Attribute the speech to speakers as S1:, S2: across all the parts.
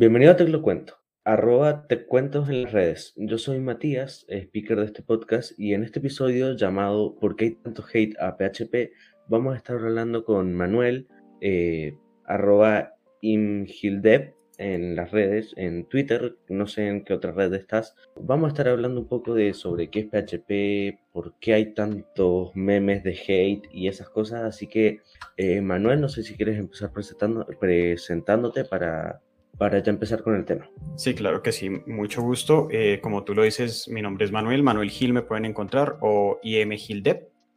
S1: Bienvenido a Te cuento, arroba te en las redes. Yo soy Matías, speaker de este podcast, y en este episodio llamado ¿Por qué hay tanto hate a PHP? vamos a estar hablando con Manuel, eh, arroba imgildev en las redes, en Twitter, no sé en qué otra red estás. Vamos a estar hablando un poco de sobre qué es PHP, por qué hay tantos memes de hate y esas cosas. Así que, eh, Manuel, no sé si quieres empezar presentando, presentándote para, para ya empezar con el tema.
S2: Sí, claro que sí, mucho gusto. Eh, como tú lo dices, mi nombre es Manuel, Manuel Gil me pueden encontrar o IM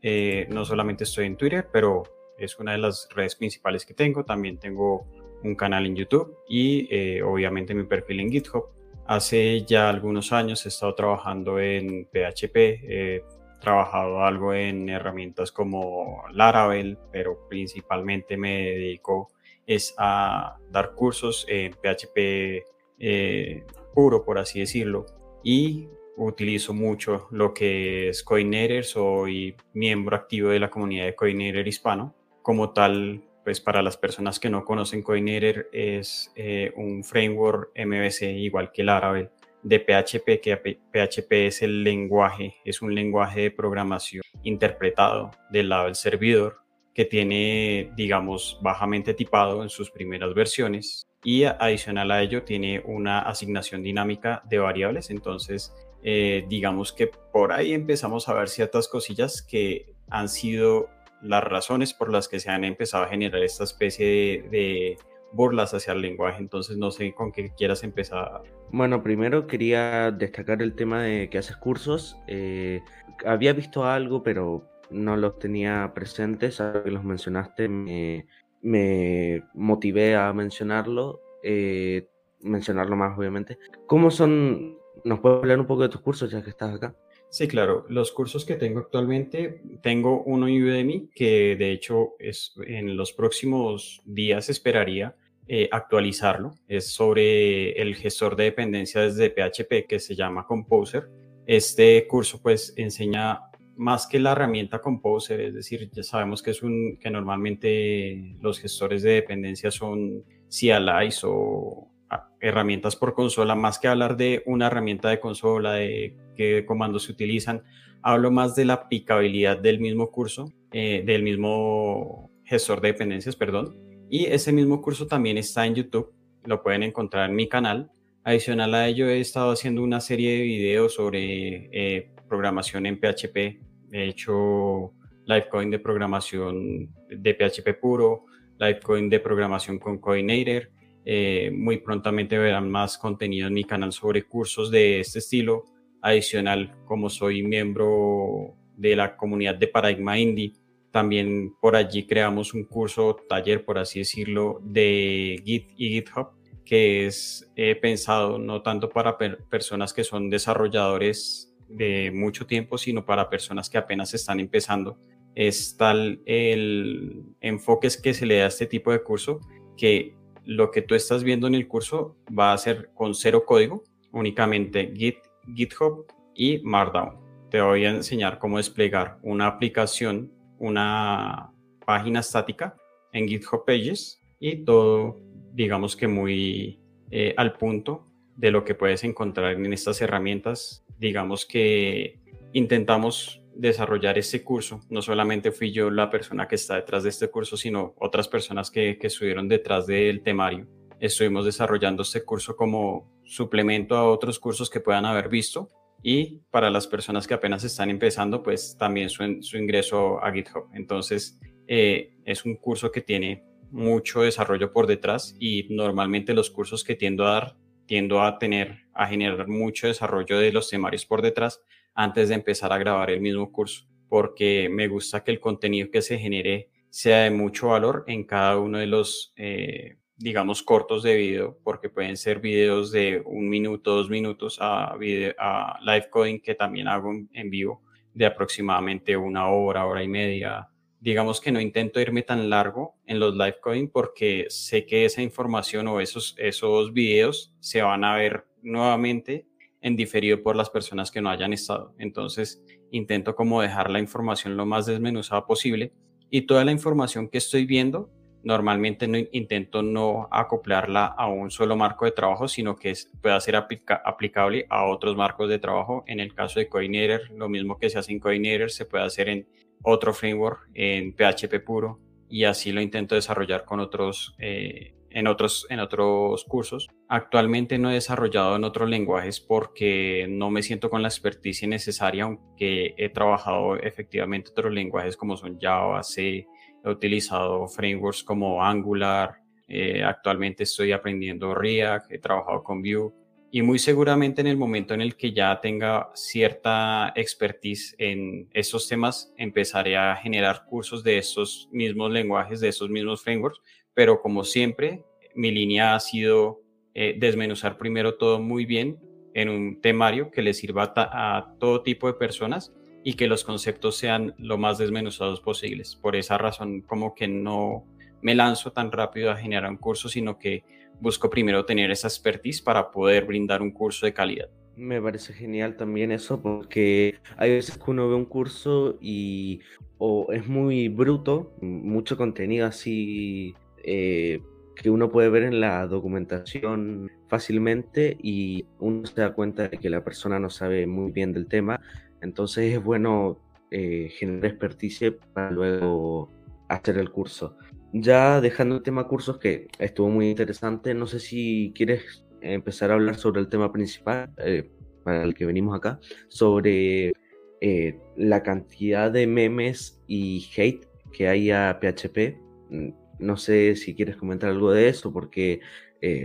S2: Eh, no solamente estoy en Twitter, pero es una de las redes principales que tengo. También tengo un canal en YouTube y eh, obviamente mi perfil en GitHub. Hace ya algunos años he estado trabajando en PHP, he trabajado algo en herramientas como Laravel, pero principalmente me dedico es a dar cursos en PHP eh, puro, por así decirlo, y utilizo mucho lo que es Coordinator, soy miembro activo de la comunidad de Coordinator hispano. Como tal, pues para las personas que no conocen Coordinator es eh, un framework MVC igual que Laravel de PHP, que PHP es el lenguaje, es un lenguaje de programación interpretado del lado del servidor que tiene, digamos, bajamente tipado en sus primeras versiones y adicional a ello tiene una asignación dinámica de variables. Entonces, eh, digamos que por ahí empezamos a ver ciertas cosillas que han sido las razones por las que se han empezado a generar esta especie de, burlas hacia el lenguaje. Entonces, no sé con qué quieras empezar.
S1: Bueno, primero quería destacar el tema de que haces cursos. Eh, había visto algo, pero no los tenía presentes, ahora que los mencionaste me, motivé a mencionarlo, eh, mencionarlo más obviamente. ¿Cómo son? ¿Nos puedes hablar un poco de tus cursos ya que estás acá?
S2: Sí, claro. Los cursos que tengo actualmente, tengo uno en Udemy que de hecho es, en los próximos días esperaría eh, actualizarlo. Es sobre el gestor de dependencias de PHP que se llama Composer. Este curso pues enseña más que la herramienta Composer, es decir, ya sabemos que es un que normalmente los gestores de dependencia son CLIs o ah, herramientas por consola, más que hablar de una herramienta de consola, de qué comandos se utilizan, hablo más de la aplicabilidad del mismo curso, eh, del mismo gestor de dependencias, perdón. Y ese mismo curso también está en YouTube, lo pueden encontrar en mi canal. Adicional a ello, he estado haciendo una serie de videos sobre eh, programación en PHP. He hecho Livecoin de programación de PHP puro, Livecoin de programación con Coordinator. Eh, muy prontamente verán más contenido en mi canal sobre cursos de este estilo. Adicional, como soy miembro de la comunidad de Paradigma Indie, también por allí creamos un curso, taller, por así decirlo, de Git y GitHub, que es pensado no tanto para personas que son desarrolladores de mucho tiempo, sino para personas que apenas están empezando. Es tal el enfoque que se le da a este tipo de curso que lo que tú estás viendo en el curso va a ser con cero código, únicamente Git, GitHub y Markdown. Te voy a enseñar cómo desplegar una aplicación, una página estática en GitHub Pages y todo, digamos que muy eh, al punto de lo que puedes encontrar en estas herramientas digamos que intentamos desarrollar este curso. No solamente fui yo la persona que está detrás de este curso, sino otras personas que, que estuvieron detrás del temario. Estuvimos desarrollando este curso como suplemento a otros cursos que puedan haber visto y para las personas que apenas están empezando, pues también su, su ingreso a GitHub. Entonces, eh, es un curso que tiene mucho desarrollo por detrás y normalmente los cursos que tiendo a dar tiendo a tener, a generar mucho desarrollo de los temarios por detrás antes de empezar a grabar el mismo curso, porque me gusta que el contenido que se genere sea de mucho valor en cada uno de los, eh, digamos, cortos de video, porque pueden ser videos de un minuto, dos minutos a, a live coding que también hago en vivo de aproximadamente una hora, hora y media, digamos que no intento irme tan largo en los live coding porque sé que esa información o esos, esos videos se van a ver nuevamente en diferido por las personas que no hayan estado. Entonces intento como dejar la información lo más desmenuzada posible y toda la información que estoy viendo normalmente no, intento no acoplarla a un solo marco de trabajo, sino que pueda ser aplicable a otros marcos de trabajo. En el caso de Coordinator, lo mismo que se hace en Coordinator se puede hacer en otro framework, en PHP puro, y así lo intento desarrollar con otros, eh, en, otros, en otros cursos. Actualmente no he desarrollado en otros lenguajes porque no me siento con la experticia necesaria, aunque he trabajado efectivamente otros lenguajes como son Java, C, he utilizado frameworks como Angular, eh, actualmente estoy aprendiendo React, he trabajado con Vue y muy seguramente en el momento en el que ya tenga cierta expertise en esos temas, empezaré a generar cursos de esos mismos lenguajes, de esos mismos frameworks, pero como siempre, mi línea ha sido eh, desmenuzar primero todo muy bien en un temario que le sirva a todo tipo de personas y que los conceptos sean lo más desmenuzados posibles. Por esa razón, como que no me lanzo tan rápido a generar un curso, sino que busco primero tener esa expertise para poder brindar un curso de calidad.
S1: Me parece genial también eso, porque hay veces que uno ve un curso y o es muy bruto, mucho contenido así eh, que uno puede ver en la documentación fácilmente y uno se da cuenta de que la persona no sabe muy bien del tema entonces es bueno eh, generar experticia para luego hacer el curso. Ya dejando el tema cursos, que estuvo muy interesante, no sé si quieres empezar a hablar sobre el tema principal eh, para el que venimos acá, sobre eh, la cantidad de memes y hate que hay a PHP. Mm, no sé si quieres comentar algo de eso, porque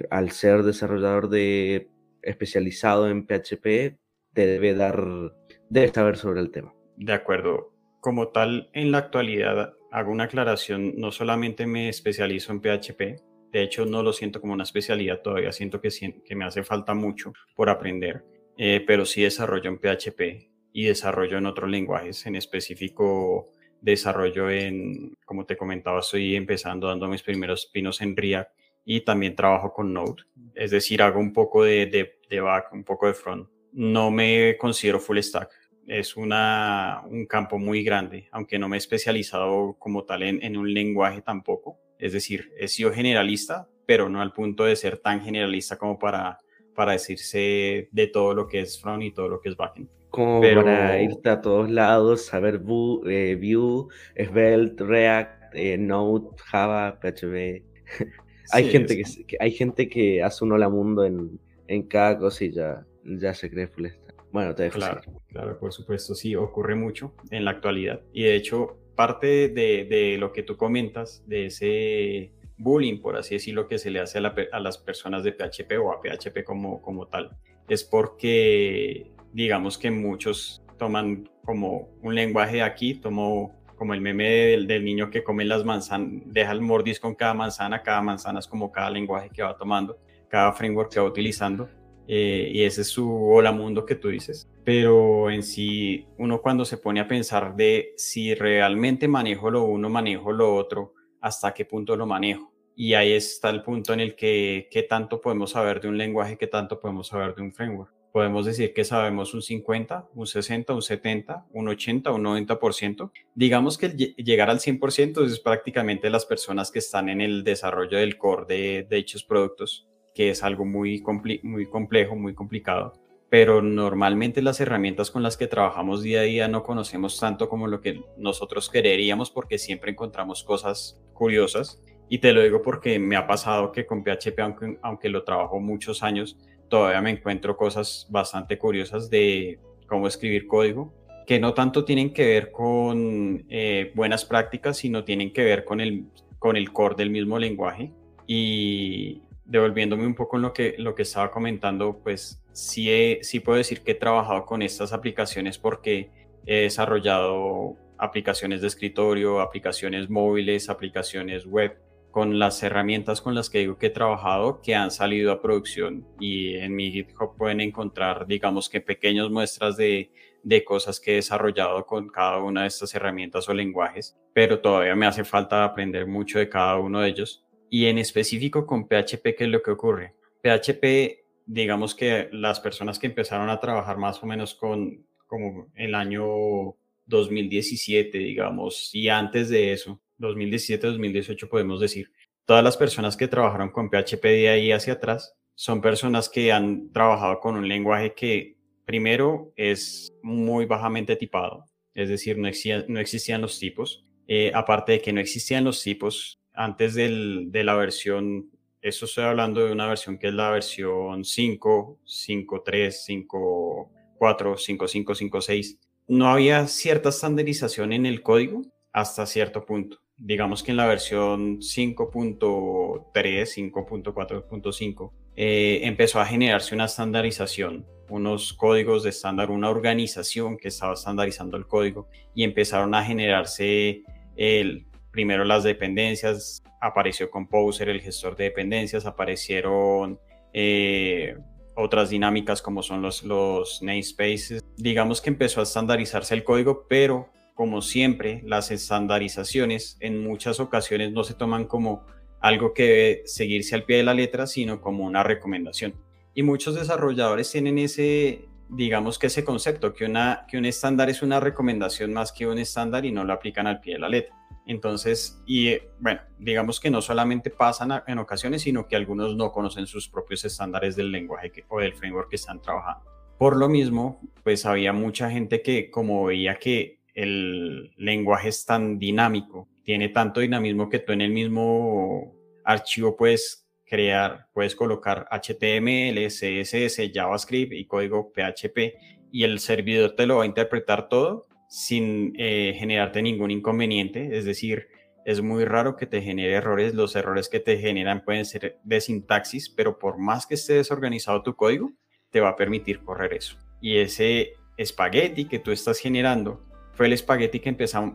S1: al ser desarrollador de especializado en PHP, te debe dar debe saber sobre el tema.
S2: De acuerdo. Como tal, en la actualidad hago una aclaración, no solamente me especializo en PHP, de hecho no lo siento como una especialidad todavía, siento que, que me hace falta mucho por aprender, eh, pero sí desarrollo en PHP y desarrollo en otros lenguajes, en específico desarrollo en, como te comentaba, estoy empezando dando mis primeros pinos en React y también trabajo con Node, es decir, hago un poco de, de, de back, un poco de front no me considero full stack. Es una, un campo muy grande, aunque no me he especializado como tal en, un lenguaje tampoco. Es decir, he sido generalista, pero no al punto de ser tan generalista como para, para decirse de todo lo que es front y todo lo que es backend.
S1: Como para irte a todos lados, saber Vue, Vue Svelte, React, eh, Node, Java, PHP. hay, gente que, hay gente que hace un hola mundo en, en cada cosilla ya se cree full Bueno, te
S2: claro, claro, por supuesto, sí, ocurre mucho en la actualidad. Y de hecho, parte de, lo que tú comentas, de ese bullying, por así decirlo, que se le hace a, las personas de PHP o a PHP como, tal, es porque, digamos que muchos toman como un lenguaje aquí, como el meme del, niño que come las manzanas, deja el mordis con cada manzana, cada manzana es como cada lenguaje que va tomando, cada framework que va utilizando. Eh, y ese es su hola mundo que tú dices. Pero en sí, uno cuando se pone a pensar de si realmente manejo lo uno, manejo lo otro, hasta qué punto lo manejo. Y ahí está el punto en el que qué tanto podemos saber de un lenguaje, qué tanto podemos saber de un framework. Podemos decir que sabemos un 50, un 60, un 70, un 80, un 90%. Digamos que llegar al 100% es prácticamente las personas que están en el desarrollo del core de, de dichos productos que es algo muy, complejo, muy complicado, pero normalmente las herramientas con las que trabajamos día a día no conocemos tanto como lo que nosotros quereríamos porque siempre encontramos cosas curiosas. Y te lo digo porque me ha pasado que con PHP, aunque, aunque lo trabajo muchos años, todavía me encuentro cosas bastante curiosas de cómo escribir código, que no tanto tienen que ver con eh, buenas prácticas, sino tienen que ver con el, con el core del mismo lenguaje. Y, devolviéndome un poco en lo que, lo que estaba comentando, pues sí, sí puedo decir que he trabajado con estas aplicaciones porque he desarrollado aplicaciones de escritorio, aplicaciones móviles, aplicaciones web, con las herramientas con las que digo que he trabajado que han salido a producción y en mi GitHub pueden encontrar, digamos que pequeñas muestras de, de cosas que he desarrollado con cada una de estas herramientas o lenguajes, pero todavía me hace falta aprender mucho de cada uno de ellos y en específico con PHP, ¿qué es lo que ocurre? PHP, digamos que las personas que empezaron a trabajar más o menos con como el año 2017, digamos, y antes de eso, 2017-2018 podemos decir. Todas las personas que trabajaron con PHP de ahí hacia atrás son personas que han trabajado con un lenguaje que primero es muy bajamente tipado, es decir, no, no existían los tipos. Eh, aparte de que no existían los tipos antes del, de la versión, eso estoy hablando de una versión que es la versión 5, 5.3, 5.4, 5.5, 5.6, no había cierta estandarización en el código hasta cierto punto. Digamos que en la versión 5.3, 5.4.5, eh, empezó a generarse una estandarización, unos códigos de estándar, una organización que estaba estandarizando el código y empezaron a generarse el, primero las dependencias, apareció Composer, el gestor de dependencias, aparecieron eh, otras dinámicas como son los, los namespaces. Digamos que empezó a estandarizarse el código, pero como siempre, las estandarizaciones en muchas ocasiones no se toman como algo que debe seguirse al pie de la letra, sino como una recomendación. Y muchos desarrolladores tienen ese, digamos que ese concepto, que, una, que un estándar es una recomendación más que un estándar y no lo aplican al pie de la letra. Entonces, y bueno, digamos que no solamente pasan en ocasiones, sino que algunos no conocen sus propios estándares del lenguaje o del framework que están trabajando. Por lo mismo, pues había mucha gente que como veía que el lenguaje es tan dinámico, tiene tanto dinamismo que tú en el mismo archivo puedes crear, puedes colocar HTML, CSS, JavaScript y código PHP y el servidor te lo va a interpretar todo sin eh, generarte ningún inconveniente, es decir, es muy raro que te genere errores, los errores que te generan pueden ser de sintaxis, pero por más que esté desorganizado tu código, te va a permitir correr eso. Y ese espagueti que tú estás generando fue el espagueti que,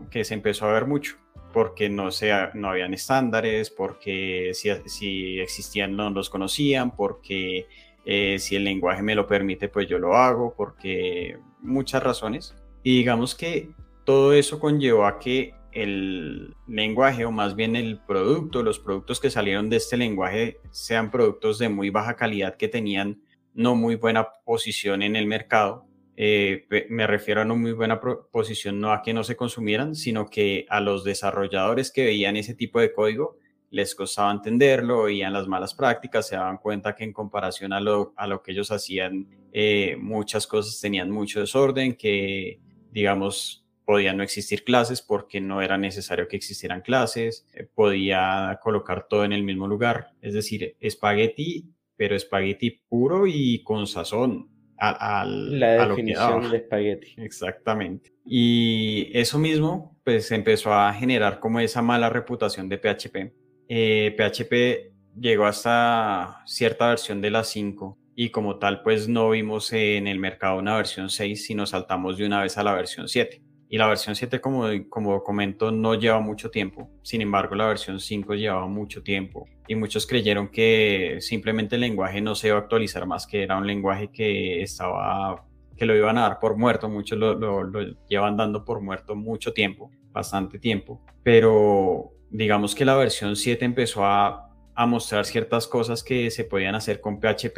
S2: que se empezó a ver mucho, porque no, sea, no habían estándares, porque si, si existían no los conocían, porque eh, si el lenguaje me lo permite, pues yo lo hago, porque muchas razones. Y digamos que todo eso conllevó a que el lenguaje o más bien el producto, los productos que salieron de este lenguaje sean productos de muy baja calidad que tenían no muy buena posición en el mercado. Eh, me refiero a no muy buena posición no a que no se consumieran, sino que a los desarrolladores que veían ese tipo de código les costaba entenderlo, veían las malas prácticas, se daban cuenta que en comparación a lo, a lo que ellos hacían, eh, muchas cosas tenían mucho desorden, que digamos, podían no existir clases porque no era necesario que existieran clases, eh, podía colocar todo en el mismo lugar, es decir, espagueti, pero espagueti puro y con sazón.
S1: A, la definición de espagueti.
S2: Exactamente. Y eso mismo, pues empezó a generar como esa mala reputación de PHP. PHP eh, llegó hasta cierta versión de la 5 y como tal pues no vimos en el mercado una versión 6 sino saltamos de una vez a la versión 7 y la versión 7 como, como comento no lleva mucho tiempo. Sin embargo la versión 5 llevaba mucho tiempo y muchos creyeron que simplemente el lenguaje no se iba a actualizar más que era un lenguaje que estaba que lo iban a dar por muerto. Muchos lo, lo, lo llevan dando por muerto mucho tiempo bastante tiempo. Pero digamos que la versión 7 empezó a, a mostrar ciertas cosas que se podían hacer con PHP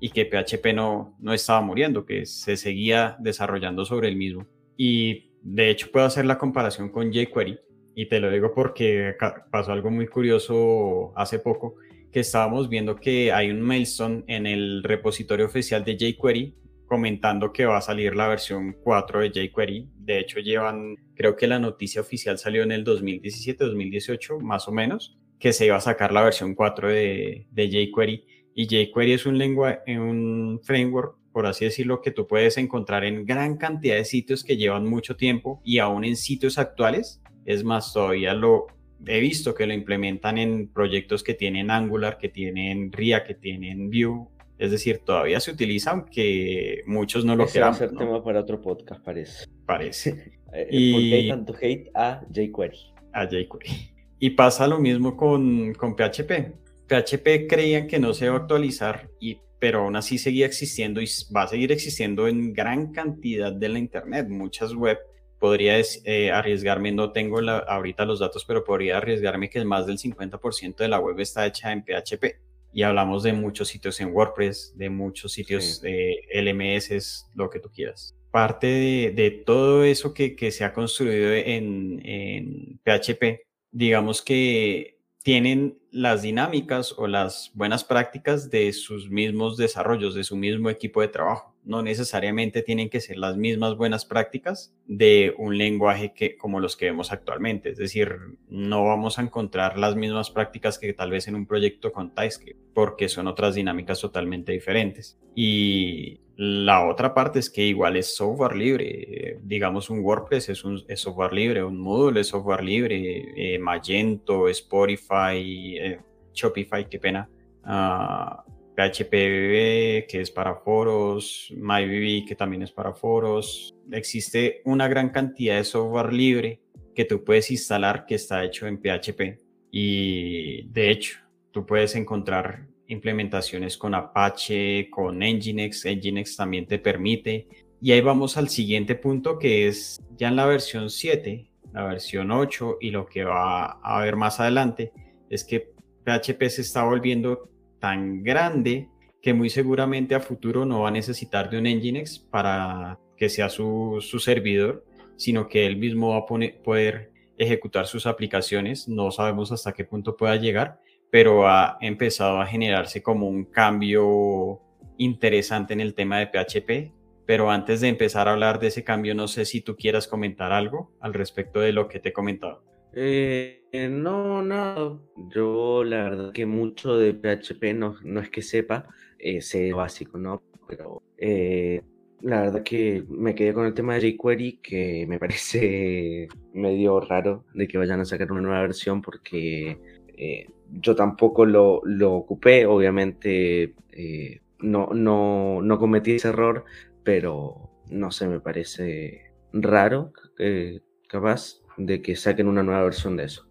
S2: y que PHP no, no estaba muriendo, que se seguía desarrollando sobre el mismo. Y de hecho puedo hacer la comparación con jQuery y te lo digo porque pasó algo muy curioso hace poco, que estábamos viendo que hay un milestone en el repositorio oficial de jQuery comentando que va a salir la versión 4 de jQuery. De hecho, llevan, creo que la noticia oficial salió en el 2017-2018, más o menos, que se iba a sacar la versión 4 de, jQuery y jQuery es un, lenguaje, un framework, por así decirlo, que tú puedes encontrar en gran cantidad de sitios que llevan mucho tiempo y aún en sitios actuales. Es más, todavía lo he visto que lo implementan en proyectos que tienen Angular, que tienen React, que tienen Vue. Es decir, todavía se utiliza, aunque muchos no lo
S1: Ese
S2: quieran.
S1: va a ser tema para otro podcast, parece.
S2: Parece.
S1: Eh, y... ¿Por qué hay tanto hate a jQuery?
S2: A jQuery. Y pasa lo mismo con, con PHP. PHP creían que no se iba a actualizar, y, pero aún así seguía existiendo y va a seguir existiendo en gran cantidad de la Internet. Muchas web, podría eh, arriesgarme, no tengo la, ahorita los datos, pero podría arriesgarme que más del 50% de la web está hecha en PHP. Y hablamos de muchos sitios en WordPress, de muchos sitios de LMS, lo que tú quieras. Parte de, todo eso que, que se ha construido en, en PHP digamos que tienen las dinámicas o las buenas prácticas de sus mismos desarrollos, de su mismo equipo de trabajo. No necesariamente tienen que ser las mismas buenas prácticas de un lenguaje que, como los que vemos actualmente. Es decir, no vamos a encontrar las mismas prácticas que tal vez en un proyecto con TypeScript, porque son otras dinámicas totalmente diferentes. Y la otra parte es que igual es software libre. Digamos, un WordPress es, un, software libre, un Moodle es software libre, eh, Magento, Spotify, eh, Shopify, qué pena. Ah, PHPBB, que es para foros, MyBB, que también es para foros. Existe una gran cantidad de software libre que tú puedes instalar que está hecho en PHP. Y de hecho, tú puedes encontrar implementaciones con Apache, con Nginx. Nginx también te permite. Y ahí vamos al siguiente punto que es ya en la versión 7, la versión 8 y lo que va a ver más adelante es que PHP se está volviendo tan grande que muy seguramente a futuro no va a necesitar de un Nginx para que sea su, su servidor, sino que él mismo va a poder ejecutar sus aplicaciones. No sabemos hasta qué punto pueda llegar, pero ha empezado a generarse como un cambio interesante en el tema de PHP. Pero antes de empezar a hablar de ese cambio, no sé si tú quieras comentar algo al respecto de lo que te he comentado.
S1: Eh, no, no, yo la verdad que mucho de PHP no, no es que sepa, eh, sé básico, ¿no? Pero eh, la verdad que me quedé con el tema de jQuery, que me parece medio raro de que vayan a sacar una nueva versión porque eh, yo tampoco lo, lo ocupé, obviamente eh, no, no, no, cometí ese error, pero no sé, me parece raro, eh, capaz, de que saquen una nueva versión de eso.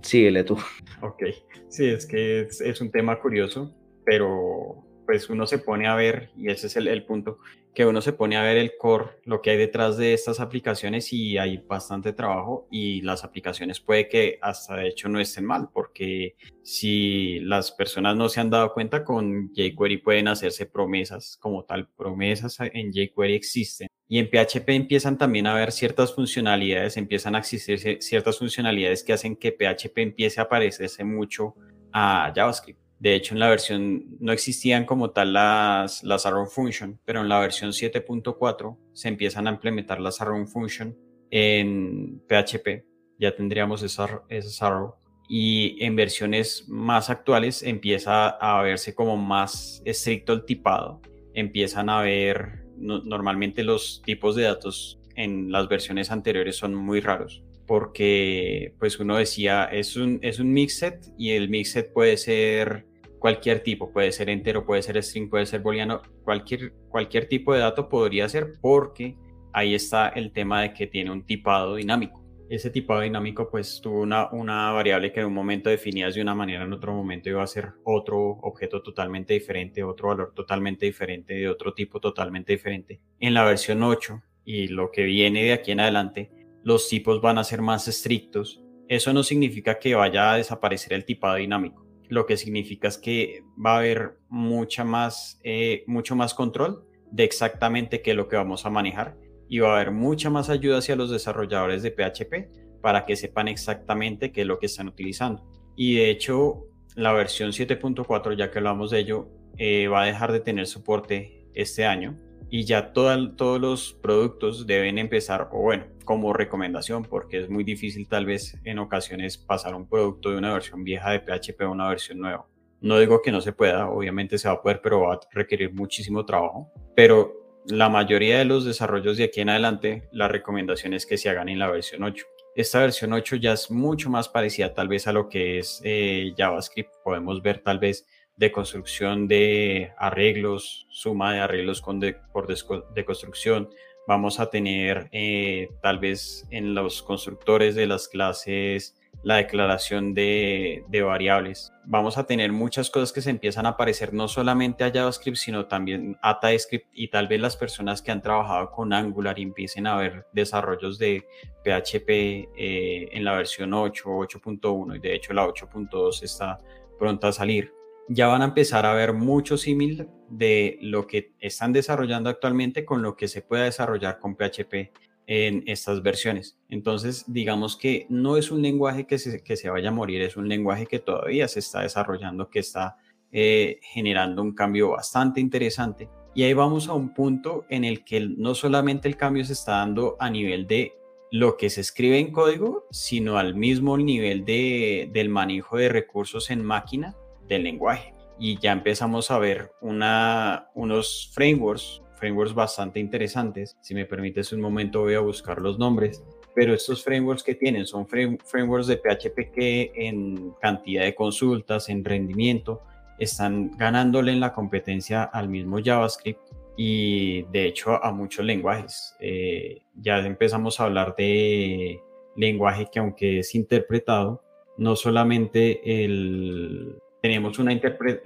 S1: síguele tú.
S2: Ok, sí, es que es, un tema curioso, pero pues uno se pone a ver, y ese es el, punto, que uno se pone a ver el core, lo que hay detrás de estas aplicaciones y hay bastante trabajo y las aplicaciones puede que hasta de hecho no estén mal porque si las personas no se han dado cuenta con jQuery pueden hacerse promesas como tal, promesas en jQuery existen y en PHP empiezan también a haber ciertas funcionalidades, empiezan a existir ciertas funcionalidades que hacen que PHP empiece a parecerse mucho a JavaScript. De hecho, en la versión no existían como tal las, las arrow function, pero en la versión 7.4 se empiezan a implementar las arrow function en PHP. Ya tendríamos esas, esas arrow. Y en versiones más actuales empieza a verse como más estricto el tipado. Empiezan a ver, normalmente los tipos de datos en las versiones anteriores son muy raros porque pues uno decía es un, es un mixed y el mixed puede ser cualquier tipo, puede ser entero, puede ser string, puede ser booleano, cualquier, cualquier tipo de dato podría ser porque ahí está el tema de que tiene un tipado dinámico. Ese tipado dinámico pues tuvo una, una variable que en un momento definías de una manera, en otro momento iba a ser otro objeto totalmente diferente, otro valor totalmente diferente, de otro tipo totalmente diferente. En la versión 8 y lo que viene de aquí en adelante, los tipos van a ser más estrictos. Eso no significa que vaya a desaparecer el tipado dinámico lo que significa es que va a haber mucha más, eh, mucho más control de exactamente qué es lo que vamos a manejar y va a haber mucha más ayuda hacia los desarrolladores de PHP para que sepan exactamente qué es lo que están utilizando. Y de hecho, la versión 7.4, ya que hablamos de ello, eh, va a dejar de tener soporte este año y ya todos los productos deben empezar, o bueno, como recomendación, porque es muy difícil tal vez en ocasiones pasar un producto de una versión vieja de PHP a una versión nueva. No digo que no se pueda, obviamente se va a poder, pero va a requerir muchísimo trabajo. Pero la mayoría de los desarrollos de aquí en adelante, la recomendación es que se hagan en la versión 8. Esta versión 8 ya es mucho más parecida tal vez a lo que es eh, JavaScript. Podemos ver tal vez de construcción de arreglos, suma de arreglos con de, por de construcción. Vamos a tener eh, tal vez en los constructores de las clases la declaración de, de, variables. Vamos a tener muchas cosas que se empiezan a parecer no solamente a JavaScript, sino también a TypeScript y tal vez las personas que han trabajado con Angular empiecen a ver desarrollos de PHP eh, en la versión 8, 8.1 y de hecho la 8.2 está pronta a salir ya van a empezar a ver mucho símil de lo que están desarrollando actualmente con lo que se pueda desarrollar con PHP en estas versiones. Entonces, digamos que no es un lenguaje que se, que se vaya a morir, es un lenguaje que todavía se está desarrollando, que está eh, generando un cambio bastante interesante. Y ahí vamos a un punto en el que no solamente el cambio se está dando a nivel de lo que se escribe en código, sino al mismo nivel de, del manejo de recursos en máquina del lenguaje. Y ya empezamos a ver unos frameworks, frameworks bastante interesantes. Si me permites un momento voy a buscar los nombres. Pero estos frameworks que tienen son frameworks de PHP que en cantidad de consultas, en rendimiento, están ganándole en la competencia al mismo JavaScript y de hecho a muchos lenguajes. Eh, ya empezamos a hablar de lenguaje que aunque es interpretado, no solamente el, tenemos una,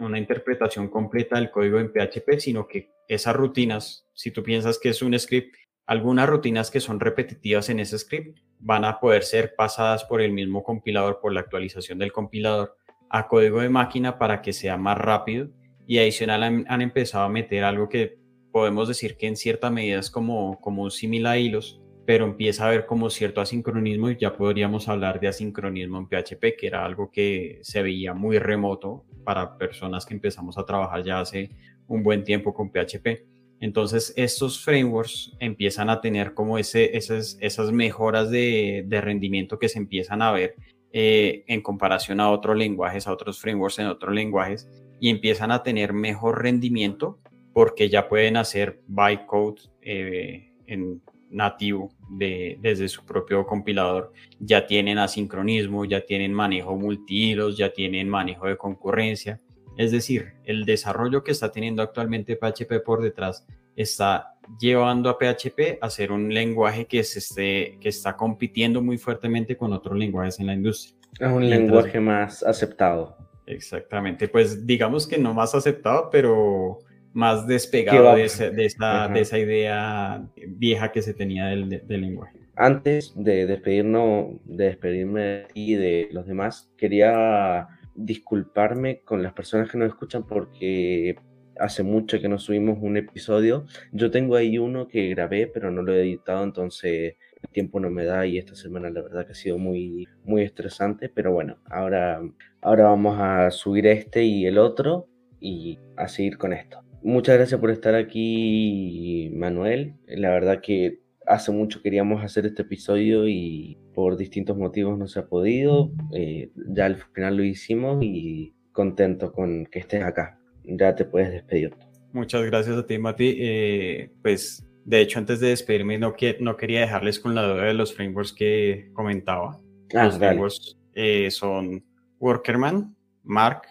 S2: una interpretación completa del código en PHP, sino que esas rutinas, si tú piensas que es un script, algunas rutinas que son repetitivas en ese script van a poder ser pasadas por el mismo compilador, por la actualización del compilador a código de máquina para que sea más rápido. Y adicional han, empezado a meter algo que podemos decir que en cierta medida es como, como un similar a hilos, pero empieza a haber como cierto asincronismo y ya podríamos hablar de asincronismo en PHP, que era algo que se veía muy remoto para personas que empezamos a trabajar ya hace un buen tiempo con PHP. Entonces, estos frameworks empiezan a tener como ese, esas, esas mejoras de, rendimiento que se empiezan a ver eh, en comparación a otros lenguajes, a otros frameworks en otros lenguajes, y empiezan a tener mejor rendimiento porque ya pueden hacer bytecode eh, en nativo de, desde su propio compilador, ya tienen asincronismo, ya tienen manejo multihilos, ya tienen manejo de concurrencia. Es decir, el desarrollo que está teniendo actualmente PHP por detrás está llevando a PHP a ser un lenguaje que, se esté, que está compitiendo muy fuertemente con otros lenguajes en la industria.
S1: Es un lenguaje más aceptado.
S2: Exactamente, pues digamos que no más aceptado, pero más despegado de, de, esa, de, esa, idea vieja que se tenía del, del, lenguaje.
S1: Antes de despedirnos, de despedirme y de los demás, quería disculparme con las personas que nos escuchan porque hace mucho que no subimos un episodio. Yo tengo ahí uno que grabé, pero no lo he editado, entonces el tiempo no me da y esta semana la verdad que ha sido muy, muy estresante, pero bueno, ahora, ahora vamos a subir este y el otro y a seguir con esto. Muchas gracias por estar aquí, Manuel. La verdad que hace mucho queríamos hacer este episodio y por distintos motivos no se ha podido. Eh, ya al final lo hicimos y contento con que estés acá ya te puedes despedir.
S2: Muchas gracias a ti, Mati. Eh, pues, de hecho, antes de despedirme, no, que, no quería dejarles con la duda de los frameworks que comentaba. Ah, los frameworks eh, son Workerman, Mark,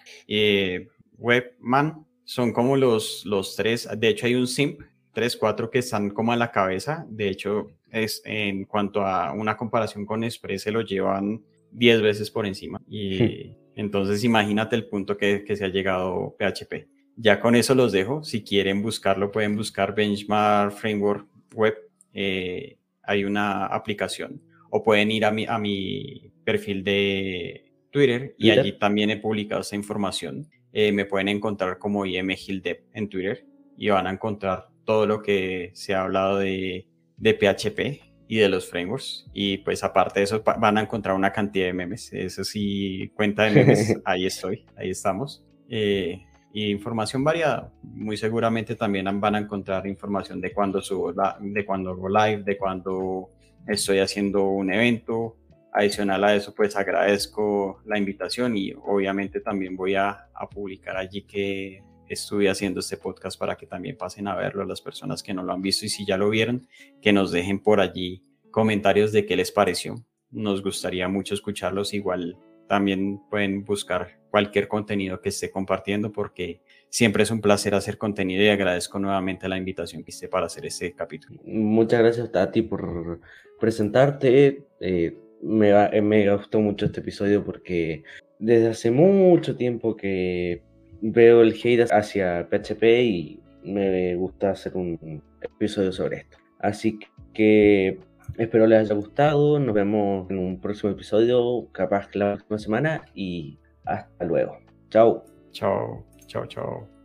S2: Webman. Son como los, los tres. De hecho, hay un SIMP, tres, cuatro que están como a la cabeza. De hecho, es en cuanto a una comparación con Express, se lo llevan 10 veces por encima. Y. Entonces imagínate el punto que, se ha llegado PHP. Ya con eso los dejo. Si quieren buscarlo, pueden buscar Benchmark Framework Web. Eh, hay una aplicación. O pueden ir a mi, a mi perfil de Twitter y allí también he publicado esta información. Eh, me pueden encontrar como IM en Twitter y van a encontrar todo lo que se ha hablado de, de PHP y de los frameworks. Y pues aparte de eso van a encontrar una cantidad de memes. Eso sí, cuenta de memes, ahí estoy, ahí estamos. Eh, y información variada. Muy seguramente también van a encontrar información de cuando subo, de cuando hago live, de cuando estoy haciendo un evento. Adicional a eso, pues agradezco la invitación y obviamente también voy a, publicar allí que estuve haciendo este podcast para que también pasen a verlo las personas que no lo han visto y si ya lo vieron, que nos dejen por allí comentarios de qué les pareció. Nos gustaría mucho escucharlos. Igual también pueden buscar cualquier contenido que esté compartiendo porque siempre es un placer hacer contenido y agradezco nuevamente la invitación que hice para hacer este capítulo.
S1: Muchas gracias Tati por presentarte. Eh, me, me gustó mucho este episodio porque desde hace mucho tiempo que veo el hate hacia PHP y me gusta hacer un episodio sobre esto. Así que espero les haya gustado. Nos vemos en un próximo episodio, capaz que la próxima semana. Y hasta luego. Chao.
S2: Chao, chao, chao.